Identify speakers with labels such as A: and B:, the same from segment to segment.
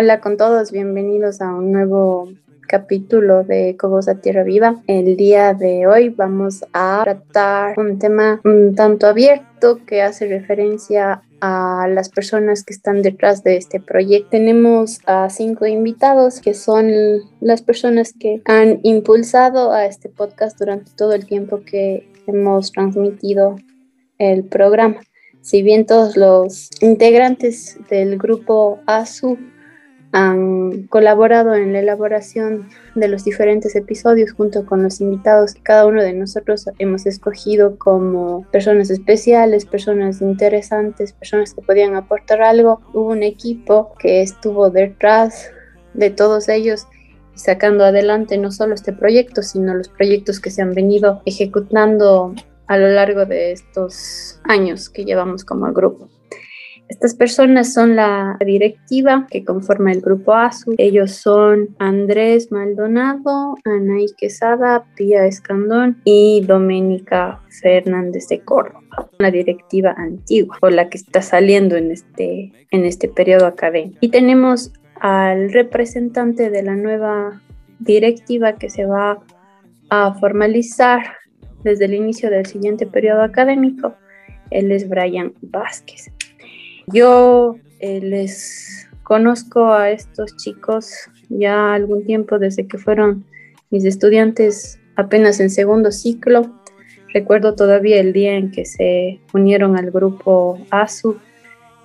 A: Hola con todos, bienvenidos a un nuevo capítulo de Cobos a Tierra Viva. El día de hoy vamos a tratar un tema un tanto abierto que hace referencia a las personas que están detrás de este proyecto. Tenemos a cinco invitados que son las personas que han impulsado a este podcast durante todo el tiempo que hemos transmitido el programa. Si bien todos los integrantes del grupo ASU han colaborado en la elaboración de los diferentes episodios junto con los invitados que cada uno de nosotros hemos escogido como personas especiales, personas interesantes, personas que podían aportar algo. Hubo un equipo que estuvo detrás de todos ellos sacando adelante no solo este proyecto, sino los proyectos que se han venido ejecutando a lo largo de estos años que llevamos como grupo. Estas personas son la directiva que conforma el grupo ASU. Ellos son Andrés Maldonado, Anaí Quesada, Pía Escandón y Doménica Fernández de Córdoba. La directiva antigua o la que está saliendo en este, en este periodo académico. Y tenemos al representante de la nueva directiva que se va a formalizar desde el inicio del siguiente periodo académico. Él es Brian Vázquez. Yo eh, les conozco a estos chicos ya algún tiempo desde que fueron mis estudiantes apenas en segundo ciclo. Recuerdo todavía el día en que se unieron al grupo ASU,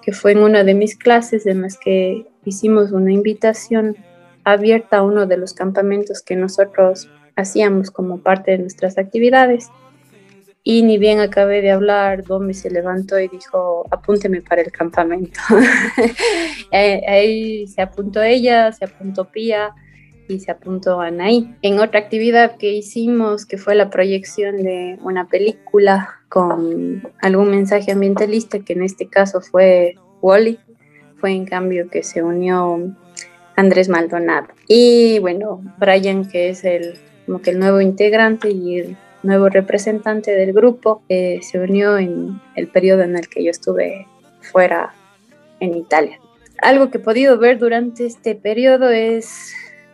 A: que fue en una de mis clases en las que hicimos una invitación abierta a uno de los campamentos que nosotros hacíamos como parte de nuestras actividades. Y ni bien acabé de hablar, Domi se levantó y dijo, apúnteme para el campamento. Eh, ahí se apuntó ella, se apuntó Pía y se apuntó Anaí. En otra actividad que hicimos, que fue la proyección de una película con algún mensaje ambientalista, que en este caso fue Wally, fue en cambio que se unió Andrés Maldonado. Y bueno, Brian, que es el, como que el nuevo integrante y nuevo representante del grupo, eh, se unió en el periodo en el que yo estuve fuera en Italia. Algo que he podido ver durante este periodo es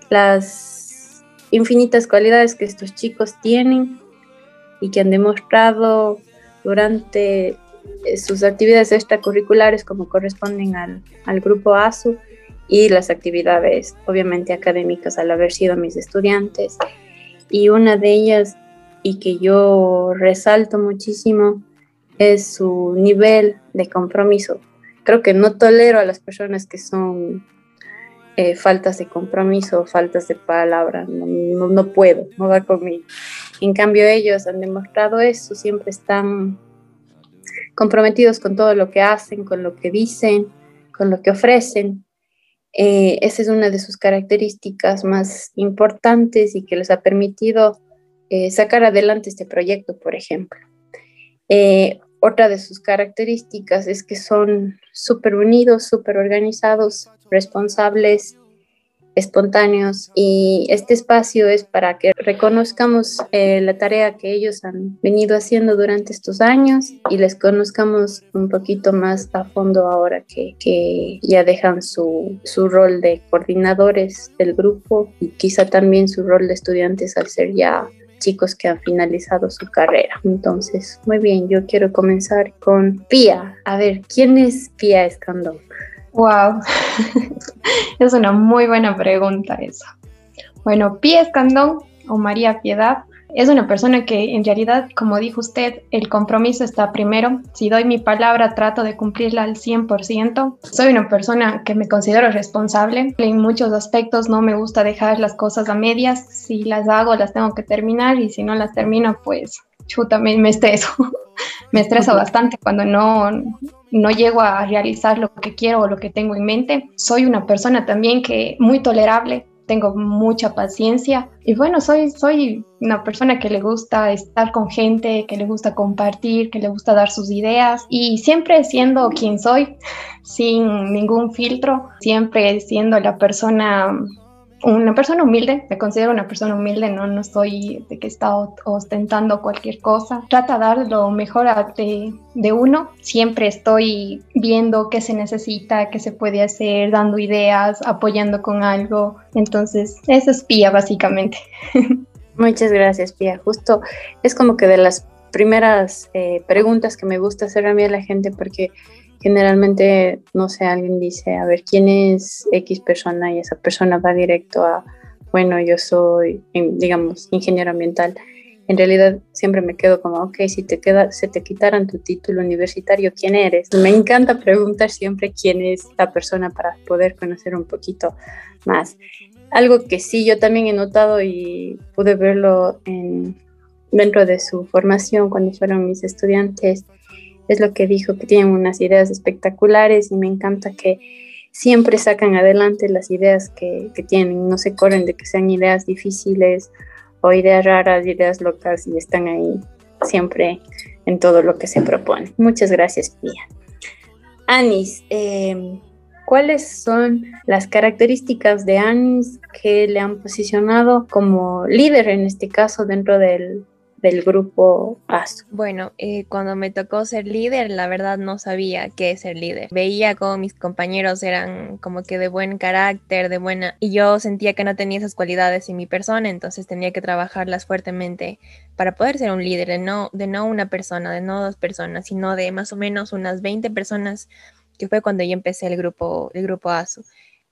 A: las infinitas cualidades que estos chicos tienen y que han demostrado durante eh, sus actividades extracurriculares como corresponden al, al grupo ASU y las actividades obviamente académicas al haber sido mis estudiantes. Y una de ellas y que yo resalto muchísimo es su nivel de compromiso. Creo que no tolero a las personas que son eh, faltas de compromiso, faltas de palabra, no, no, puedo, no va conmigo. En cambio ellos han demostrado eso, siempre están comprometidos con todo lo que hacen, con lo que dicen, con lo que ofrecen. Eh, esa es una de sus características más importantes y que les ha permitido eh, sacar adelante este proyecto, por ejemplo. Eh, otra de sus características es que son súper unidos, súper organizados, responsables, espontáneos y este espacio es para que reconozcamos eh, la tarea que ellos han venido haciendo durante estos años y les conozcamos un poquito más a fondo ahora que, ya dejan su rol de coordinadores del grupo y quizá también su rol de estudiantes al ser ya chicos que han finalizado su carrera. Entonces, muy bien, yo quiero comenzar con Pía. A ver, ¿quién es Pía Escandón?
B: Wow, es una muy buena pregunta eso. Bueno, Pía Escandón o María Piedad es una persona que en realidad, como dijo usted, el compromiso está primero. Si doy mi palabra, trato de cumplirla al 100%. Soy una persona que me considero responsable. En muchos aspectos no me gusta dejar las cosas a medias. Si las hago, las tengo que terminar y si no las termino, pues chuta, me, me estreso. me estreso bastante cuando no, no llego a realizar lo que quiero o lo que tengo en mente. Soy una persona también que muy tolerable tengo mucha paciencia. Y bueno, soy, soy una persona que le gusta estar con gente, que le gusta compartir, que le gusta dar sus ideas. Y siempre siendo quien soy, sin ningún filtro, siempre siendo la persona una persona humilde, me considero una persona humilde, no, no estoy de que está ostentando cualquier cosa. Trata de dar lo mejor de, de uno. Siempre estoy viendo qué se necesita, qué se puede hacer, dando ideas, apoyando con algo. Entonces, eso es Pía, básicamente.
A: Muchas gracias, Pía. Justo es como que de las primeras eh, preguntas que me gusta hacer a mí a la gente porque generalmente, no sé, alguien dice, a ver, ¿quién es X persona? Y esa persona va directo a, bueno, yo soy, digamos, ingeniero ambiental. En realidad siempre me quedo como, ok, si te queda, se te quitaran tu título universitario, ¿quién eres? Me encanta preguntar siempre quién es la persona para poder conocer un poquito más. Algo que sí yo también he notado y pude verlo en, dentro de su formación cuando fueron mis estudiantes, es lo que dijo, que tienen unas ideas espectaculares y me encanta que siempre sacan adelante las ideas que, tienen, no se corren de que sean ideas difíciles o ideas raras, ideas locas y están ahí siempre en todo lo que se propone. Muchas gracias, Pia. Anis, em, ¿cuáles son las características de Anis que le han posicionado como líder en este caso dentro del, del grupo ASU?
C: Bueno, eh, cuando me tocó ser líder, la verdad no sabía qué es ser líder. Veía como mis compañeros eran como que de buen carácter, de buena, y yo sentía que no tenía esas cualidades en mi persona, entonces tenía que trabajarlas fuertemente para poder ser un líder, de no, de no una persona, de no dos personas, sino de más o menos unas 20 personas, que fue cuando yo empecé el grupo, el grupo ASU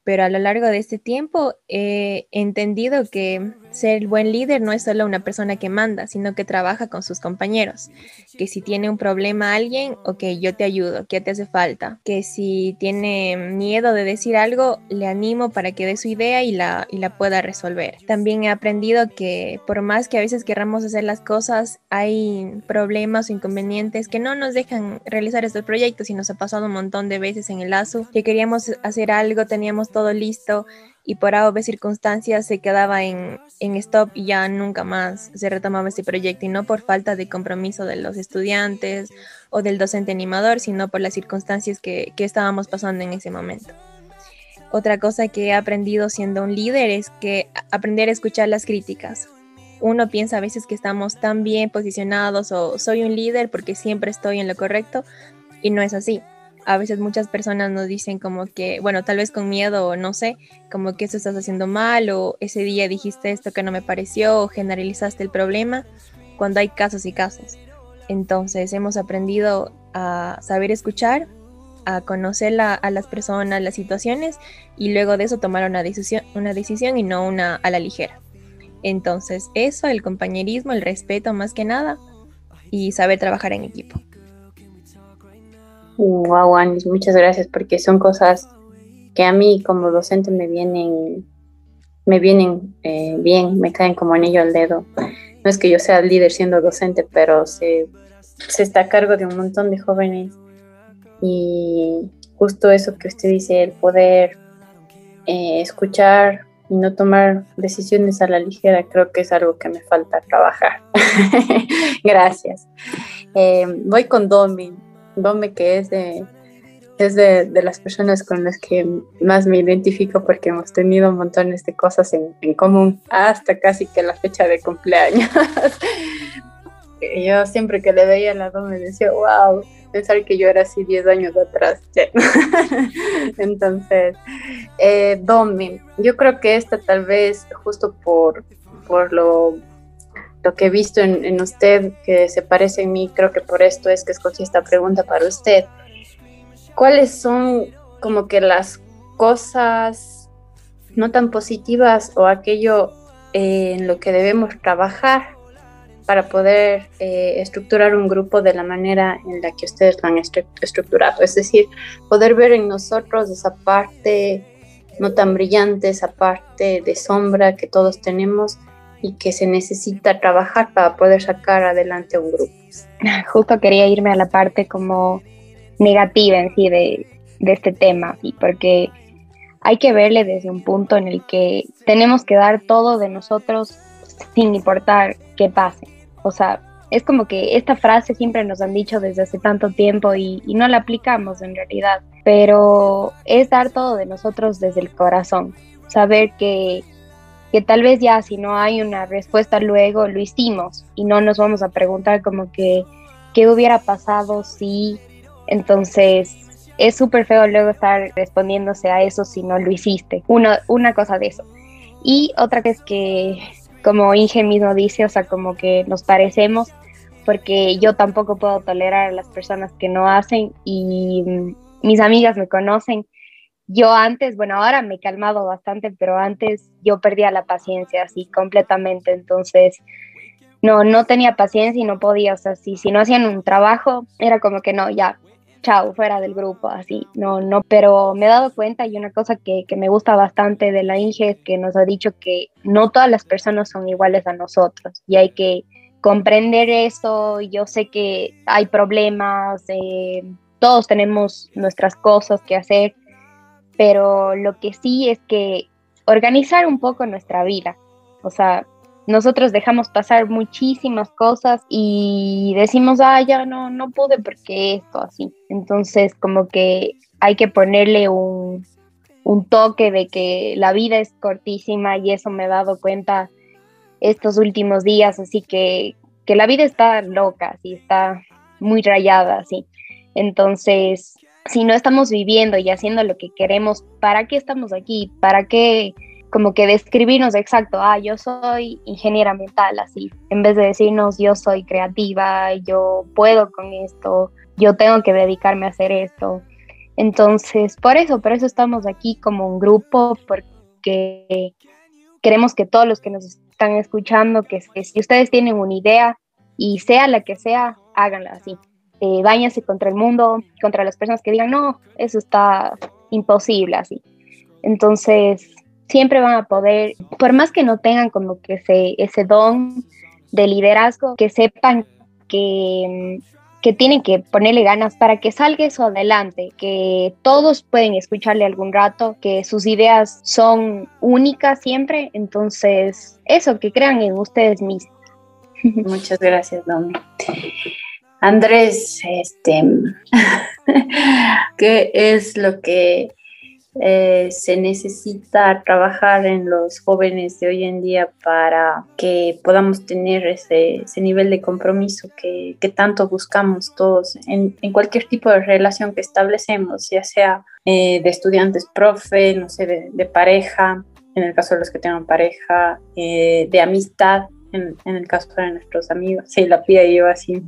C: pero a lo largo de este tiempo he entendido que ser buen líder no es solo una persona que manda, sino que trabaja con sus compañeros. Que si tiene un problema alguien, ok, yo te ayudo, ¿qué te hace falta? Que si tiene miedo de decir algo, le animo para que dé su idea y la, y la pueda resolver. También he aprendido que por más que a veces querramos hacer las cosas, hay problemas o inconvenientes que no nos dejan realizar estos proyectos y nos ha pasado un montón de veces en el ASU que queríamos hacer algo, teníamos todo listo y por A circunstancias se quedaba en, en stop y ya nunca más se retomaba este proyecto y no por falta de compromiso de los estudiantes o del docente animador, sino por las circunstancias que, que estábamos pasando en ese momento. Otra cosa que he aprendido siendo un líder es que aprender a escuchar las críticas. Uno piensa a veces que estamos tan bien posicionados o soy un líder porque siempre estoy en lo correcto y no es así a veces muchas personas nos dicen como que, bueno, tal vez con miedo o no sé, como que esto estás haciendo mal o ese día dijiste esto que no me pareció o generalizaste el problema, cuando hay casos y casos. Entonces hemos aprendido a saber escuchar, a conocer a las personas, las situaciones y luego de eso tomar una decisión, una decisión y no una a la ligera. Entonces eso, el compañerismo, el respeto más que nada y saber trabajar en equipo.
A: Wow, Anis, muchas gracias porque son cosas que a mí como docente me vienen, me vienen eh, bien, me caen como anillo al dedo. No es que yo sea líder siendo docente, pero se, está a cargo de un montón de jóvenes y justo eso que usted dice, el poder eh, escuchar y no tomar decisiones a la ligera, creo que es algo que me falta trabajar. Gracias. Eh, voy con Domi. Dome, que es de, es de, las personas con las que más me identifico porque hemos tenido montones de cosas en, común hasta casi que la fecha de cumpleaños. yo siempre que le veía a la Dome decía, wow, pensar que yo era así 10 años atrás. Entonces, eh, yo creo que esta tal vez justo por, por lo lo que he visto en, usted que se parece en mí, creo que por esto es que escogí esta pregunta para usted. ¿Cuáles son como que las cosas no tan positivas o aquello en lo que debemos trabajar para poder eh, estructurar un grupo de la manera en la que ustedes lo han estructurado? Es decir, poder ver en nosotros esa parte no tan brillante, esa parte de sombra que todos tenemos y que se necesita trabajar para poder sacar adelante un grupo.
B: Justo quería irme a la parte como negativa en sí de, de este tema, y porque hay que verle desde un punto en el que tenemos que dar todo de nosotros sin importar qué pase. O sea, es como que esta frase siempre nos han dicho desde hace tanto tiempo y, y, no la aplicamos en realidad, pero es dar todo de nosotros desde el corazón, saber que
D: que tal vez ya si no hay una respuesta luego lo hicimos y no nos vamos a preguntar como que qué hubiera pasado si entonces es súper feo luego estar respondiéndose a eso si no lo hiciste. Una, una cosa de eso. Y otra es que, como Inge mismo dice, o sea, como que nos parecemos, porque yo tampoco puedo tolerar a las personas que no hacen y mis amigas me conocen. Yo antes, bueno, ahora me he calmado bastante, pero antes yo perdía la paciencia así completamente, entonces no, no tenía paciencia y no podía, o sea, si, si no hacían un trabajo, era como que no, ya, chao, fuera del grupo, así, no, no, pero me he dado cuenta y una cosa que, que me gusta bastante de la Inge es que nos ha dicho que no todas las personas son iguales a nosotros y hay que comprender eso, yo sé que hay problemas, eh, todos tenemos nuestras cosas que hacer, pero lo que sí es que organizar un poco nuestra vida, o sea, nosotros dejamos pasar muchísimas cosas y decimos, ah, ya no, no pude porque esto, así. Entonces, como que hay que ponerle un, un toque de que la vida es cortísima y eso me he dado cuenta estos últimos días, así que, que la vida está loca, así está muy rayada, así. Entonces, si no estamos viviendo y haciendo lo que queremos, ¿para qué estamos aquí? ¿Para qué como que describirnos exacto, ah, yo soy ingeniera mental, así, en vez de decirnos yo soy creativa, yo puedo con esto, yo tengo que dedicarme a hacer esto. Entonces, por eso, por eso estamos aquí como un grupo, porque queremos que todos los que nos están escuchando, que, si ustedes tienen una idea y sea la que sea, háganla así. Eh, váyanse contra el mundo, contra las personas que digan, no, eso está imposible así. Entonces, siempre van a poder, por más que no tengan como que ese, ese don de liderazgo, que sepan que, que tienen que ponerle ganas para que salga eso adelante, que todos pueden escucharle algún rato, que sus ideas son únicas siempre, entonces eso, que crean en ustedes mismos.
A: Muchas gracias, Domi. Andrés, este, ¿qué es lo que eh, se necesita trabajar en los jóvenes de hoy en día para que podamos tener ese, nivel de compromiso que, tanto buscamos todos en, cualquier tipo de relación que establecemos, ya sea eh, de estudiantes, profe, no sé, de, pareja, en el caso de los que tengan pareja, eh, de amistad, en, el caso de nuestros amigos. Sí, la pía y yo así.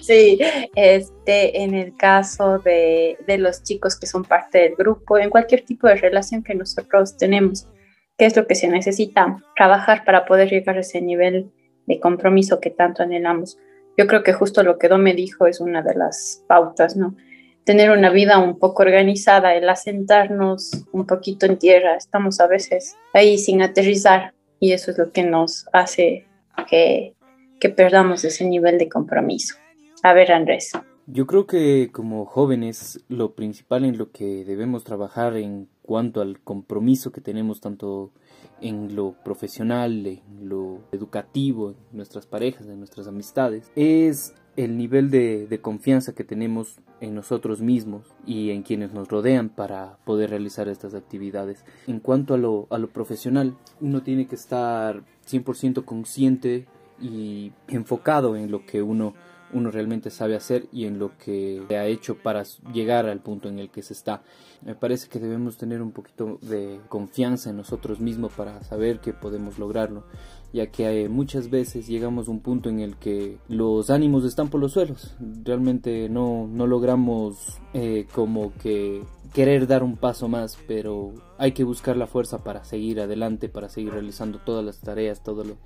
A: sí, este, en el caso de, de, los chicos que son parte del grupo, en cualquier tipo de relación que nosotros tenemos, ¿qué es lo que se necesita? Trabajar para poder llegar a ese nivel de compromiso que tanto anhelamos. Yo creo que justo lo que me dijo es una de las pautas, ¿no? Tener una vida un poco organizada, el asentarnos un poquito en tierra. Estamos a veces ahí sin aterrizar y eso es lo que nos hace que, que perdamos ese nivel de compromiso. A ver, Andrés.
E: Yo creo que como jóvenes lo principal en lo que debemos trabajar en cuanto al compromiso que tenemos tanto en lo profesional, en lo educativo, en nuestras parejas, en nuestras amistades, es el nivel de, confianza que tenemos en nosotros mismos y en quienes nos rodean para poder realizar estas actividades. En cuanto a lo, a lo profesional, uno tiene que estar 100% consciente y enfocado en lo que uno uno realmente sabe hacer y en lo que ha hecho para llegar al punto en el que se está. Me parece que debemos tener un poquito de confianza en nosotros mismos para saber que podemos lograrlo, ya que eh, muchas veces llegamos a un punto en el que los ánimos están por los suelos. Realmente no, no logramos eh, como que querer dar un paso más, pero hay que buscar la fuerza para seguir adelante, para seguir realizando todas las tareas, todo lo,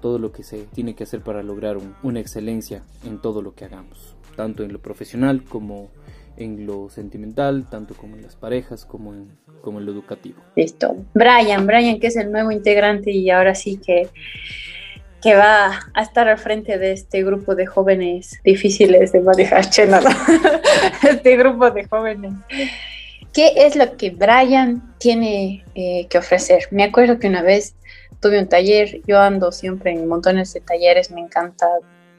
E: todo lo que se tiene que hacer para lograr una excelencia en todo lo que hagamos, tanto en lo profesional como en lo sentimental, tanto como en las parejas, como en, como en lo educativo.
A: Listo. Brian, Brian, que es el nuevo integrante y ahora sí que, que va a estar al frente de este grupo de jóvenes difíciles de manejar, este grupo de jóvenes. ¿Qué es lo que Brian tiene eh, que ofrecer? Me acuerdo que una vez tuve un taller, yo ando siempre en montones de talleres, me encanta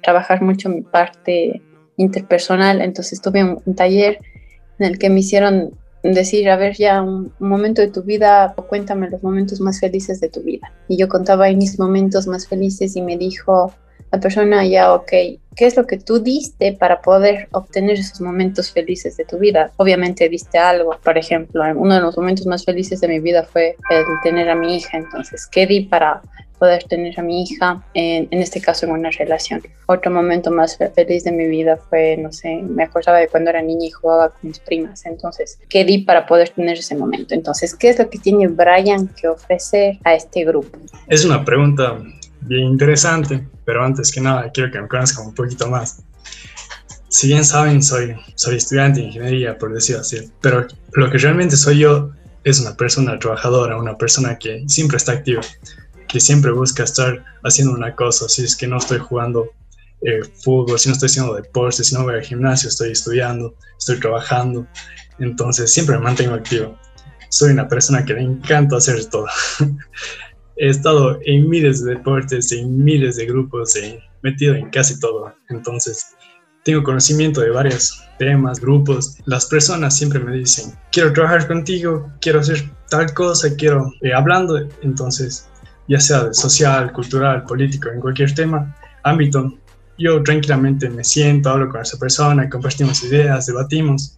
A: trabajar mucho mi parte interpersonal, entonces tuve un, taller en el que me hicieron decir, a ver, ya un, momento de tu vida, cuéntame los momentos más felices de tu vida. Y yo contaba ahí mis momentos más felices y me dijo la persona, ya, ok, ¿qué es lo que tú diste para poder obtener esos momentos felices de tu vida? Obviamente diste algo, por ejemplo, uno de los momentos más felices de mi vida fue el tener a mi hija, entonces, ¿qué di para poder tener a mi hija, en, en, este caso en una relación. Otro momento más feliz de mi vida fue, no sé, me acordaba de cuando era niña y jugaba con mis primas. Entonces, ¿qué di para poder tener ese momento? Entonces, ¿qué es lo que tiene Brian que ofrecer a este grupo?
F: Es una pregunta bien interesante, pero antes que nada quiero que me conozcan un poquito más. Si bien saben, soy, soy estudiante de ingeniería, por decirlo así, pero lo que realmente soy yo es una persona trabajadora, una persona que siempre está activa que siempre busca estar haciendo una cosa. Si es que no estoy jugando eh, fútbol, si no estoy haciendo deporte, si no voy al gimnasio, estoy estudiando, estoy trabajando. Entonces siempre me mantengo activo. Soy una persona que le encanta hacer todo. He estado en miles de deportes, en miles de grupos, he metido en casi todo. Entonces tengo conocimiento de varios temas, grupos. Las personas siempre me dicen, quiero trabajar contigo, quiero hacer tal cosa, quiero, eh, hablando. Entonces ya sea de social, cultural, político, en cualquier tema, ámbito, yo tranquilamente me siento, hablo con esa persona, compartimos ideas, debatimos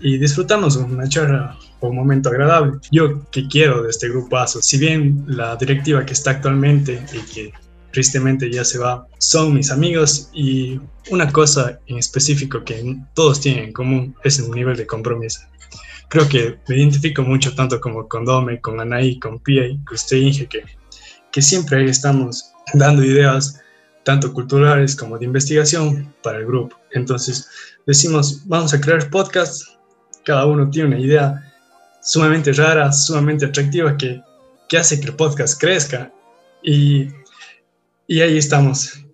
F: y disfrutamos una charla o un momento agradable. Yo que quiero de este grupazo, si bien la directiva que está actualmente y que tristemente ya se va, son mis amigos y una cosa en específico que todos tienen en común es el nivel de compromiso. Creo que me identifico mucho tanto como con Dome, con Anaí, con Pia y con usted Inge, que que siempre estamos dando ideas tanto culturales como de investigación para el grupo. Entonces decimos, vamos a crear podcasts, cada uno tiene una idea sumamente rara, sumamente atractiva que, que hace que el podcast crezca y, y ahí estamos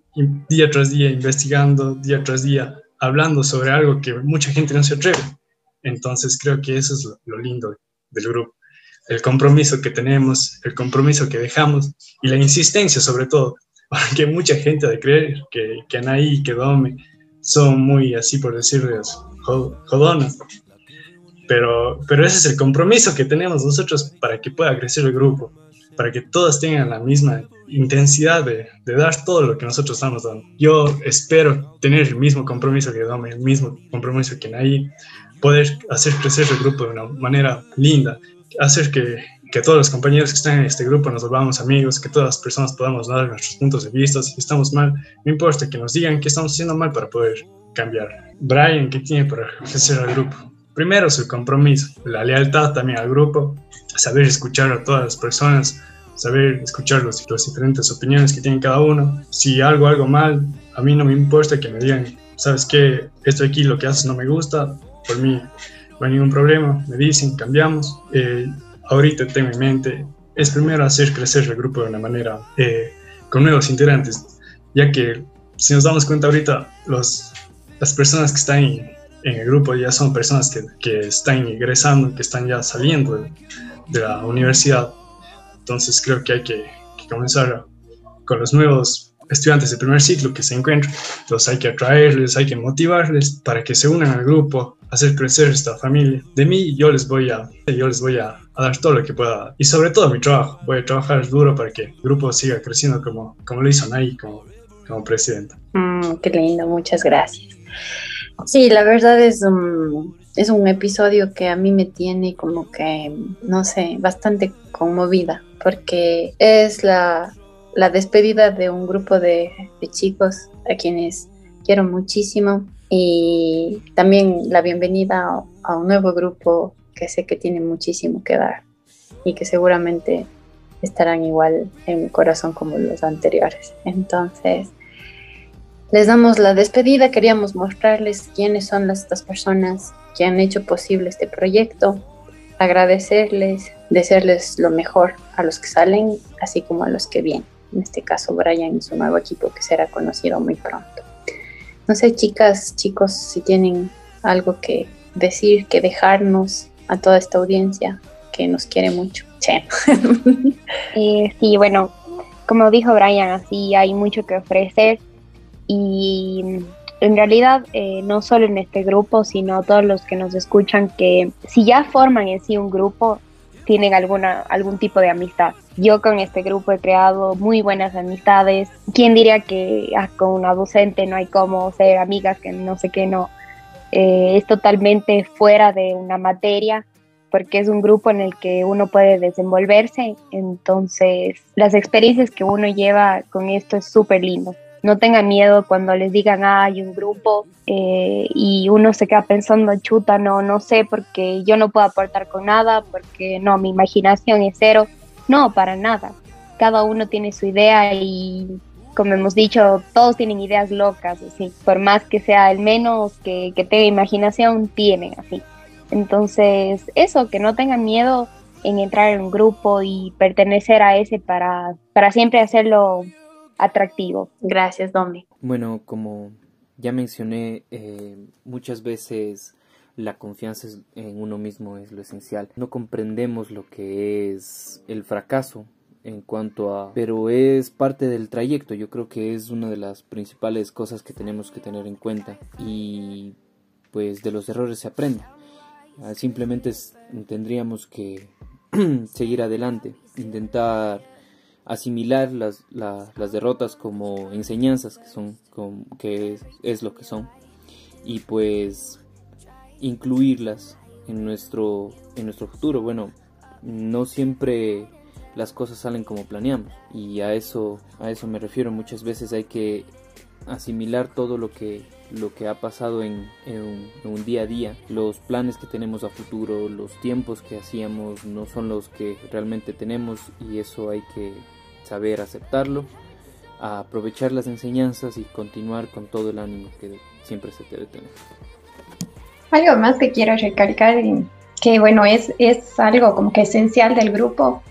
F: día tras día investigando, día tras día hablando sobre algo que mucha gente no se atreve. Entonces creo que eso es lo lindo del grupo el compromiso que tenemos, el compromiso que dejamos y la insistencia sobre todo, porque mucha gente de creer que, que Anaí y que Dome son muy así por decirles jodonas, pero, pero ese es el compromiso que tenemos nosotros para que pueda crecer el grupo, para que todos tengan la misma intensidad de, de, dar todo lo que nosotros estamos dando. Yo espero tener el mismo compromiso que Dome, el mismo compromiso que Anaí, poder hacer crecer el grupo de una manera linda, hacer que, que, todos los compañeros que están en este grupo nos volvamos amigos, que todas las personas podamos dar nuestros puntos de vista. Si estamos mal, no importa que nos digan que estamos haciendo mal para poder cambiar. Brian, ¿qué tiene para ofrecer al grupo? Primero, su compromiso, la lealtad también al grupo, saber escuchar a todas las personas, saber escuchar las diferentes opiniones que tienen cada uno. Si algo, algo mal, a mí no me importa que me digan, sabes qué, esto aquí lo que haces no me gusta, por mí no hay ningún problema, me dicen, cambiamos. Eh, ahorita tengo en mente, es primero hacer crecer el grupo de una manera eh, con nuevos integrantes, ya que si nos damos cuenta ahorita, los, las personas que están en, el grupo ya son personas que, que, están ingresando, que están ya saliendo de, de, la universidad. Entonces creo que hay que, que comenzar con los nuevos estudiantes de primer ciclo que se encuentran, los hay que atraerles, hay que motivarles para que se unan al grupo, hacer crecer esta familia. De mí yo les voy a, yo les voy a, dar todo lo que pueda y sobre todo mi trabajo. Voy a trabajar duro para que el grupo siga creciendo como, como lo hizo Nay como, como presidenta.
A: Mm, qué lindo, muchas gracias. Sí, la verdad es un, es un episodio que a mí me tiene como que, no sé, bastante conmovida porque es la, la despedida de un grupo de, chicos a quienes quiero muchísimo y también la bienvenida a, un nuevo grupo que sé que tiene muchísimo que dar y que seguramente estarán igual en mi corazón como los anteriores. Entonces, les damos la despedida, queríamos mostrarles quiénes son las, estas personas que han hecho posible este proyecto, agradecerles, desearles lo mejor a los que salen, así como a los que vienen en este caso Brian y su nuevo equipo que será conocido muy pronto. No sé, chicas, chicos, si tienen algo que decir, que dejarnos a toda esta audiencia que nos quiere mucho.
B: Eh, sí, bueno, como dijo Brian, así hay mucho que ofrecer y
D: en realidad eh, no solo en este grupo, sino todos los que nos escuchan, que si ya forman en sí un grupo, tienen alguna, algún tipo de amistad. Yo con este grupo he creado muy buenas amistades. ¿Quién diría que ah, con una docente no hay como ser amigas, que no sé qué, no? Eh, es totalmente fuera de una materia porque es un grupo en el que uno puede desenvolverse. Entonces, las experiencias que uno lleva con esto es súper lindo no tengan miedo cuando les digan, hay un grupo eh, y uno se queda pensando, chuta, no, no sé, porque yo no puedo aportar con nada, porque no, mi imaginación es cero. No, para nada. Cada uno tiene su idea y, como hemos dicho, todos tienen ideas locas, así. Por más que sea el menos que, que tenga imaginación, tienen así. Entonces, eso, que no tengan miedo en entrar en un grupo y pertenecer a ese para, para siempre hacerlo atractivo. Gracias, Domi.
E: Bueno, como ya mencioné, eh, muchas veces la confianza en uno mismo es lo esencial. No comprendemos lo que es el fracaso en cuanto a... pero es parte del trayecto, yo creo que es una de las principales cosas que tenemos que tener en cuenta y pues de los errores se aprende. Ah, simplemente tendríamos que seguir adelante, intentar asimilar las, las derrotas como enseñanzas que son que es, lo que son. Y pues incluirlas en nuestro en nuestro futuro. Bueno no siempre las cosas salen como planeamos. Y a eso a eso me refiero. Muchas veces hay que asimilar todo lo que lo que ha pasado en, en, un, día a día. Los planes que tenemos a futuro los tiempos que hacíamos no son los que realmente tenemos. Y eso hay que saber aceptarlo, aprovechar las enseñanzas y continuar con todo el ánimo que siempre se debe tener.
B: Algo más que quiero recalcar, que bueno, es, es algo como que esencial del grupo,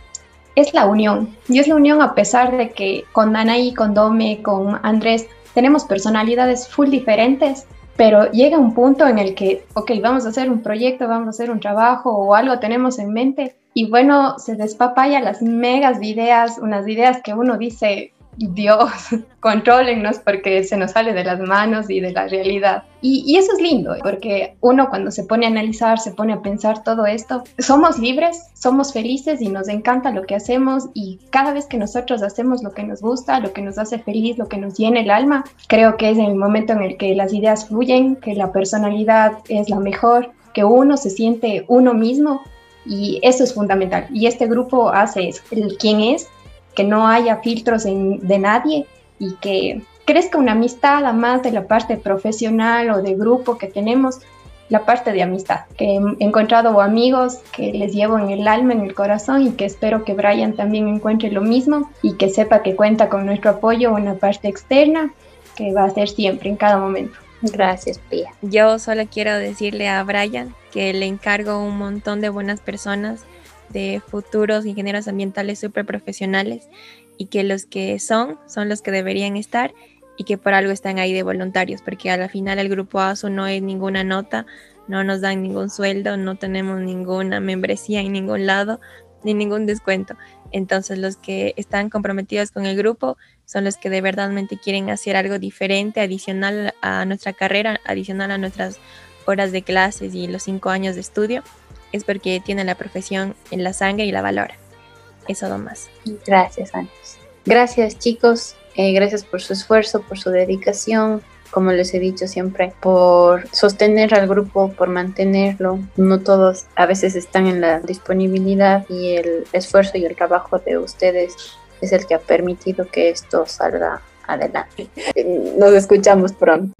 B: es la unión. Y es la unión a pesar de que con Anaí, con Dome, con Andrés, tenemos personalidades full diferentes, pero llega un punto en el que, ok, vamos a hacer un proyecto, vamos a hacer un trabajo o algo tenemos en mente y bueno, se despapaya las megas ideas, unas ideas que uno dice, Dios, contrólennos porque se nos sale de las manos y de la realidad. Y, eso es lindo, porque uno cuando se pone a analizar, se pone a pensar todo esto, somos libres, somos felices y nos encanta lo que hacemos y cada vez que nosotros hacemos lo que nos gusta, lo que nos hace feliz, lo que nos llena el alma, creo que es el momento en el que las ideas fluyen, que la personalidad es la mejor, que uno se siente uno mismo y eso es fundamental. Y este grupo hace eso, el quién es, que no haya filtros de nadie y que crezca una amistad, además de la parte profesional o de grupo que tenemos, la parte de amistad, que he encontrado amigos que les llevo en el alma, en el corazón y que espero que Brian también encuentre lo mismo y que sepa que cuenta con nuestro apoyo, una parte externa que va a ser siempre, en cada momento.
D: Gracias, Pia.
C: Yo solo quiero decirle a Brian que le encargo un montón de buenas personas, de futuros ingenieros ambientales súper profesionales y que los que son, son los que deberían estar y que por algo están ahí de voluntarios, porque a la final el grupo ASU no es ninguna nota, no nos dan ningún sueldo, no tenemos ninguna membresía en ningún lado, ni ningún descuento. Entonces los que están comprometidos con el grupo son los que de verdad quieren hacer algo diferente, adicional a nuestra carrera, adicional a nuestras horas de clases y los cinco años de estudio, es porque tienen la profesión en la sangre y la valora. Eso no más.
D: Gracias, Ángeles. Gracias, chicos. Eh, gracias por su esfuerzo, por su dedicación, como les he dicho siempre, por sostener al grupo, por mantenerlo. No todos a veces están en la disponibilidad y el esfuerzo y el trabajo de ustedes es el que ha permitido que esto salga adelante. Nos escuchamos pronto.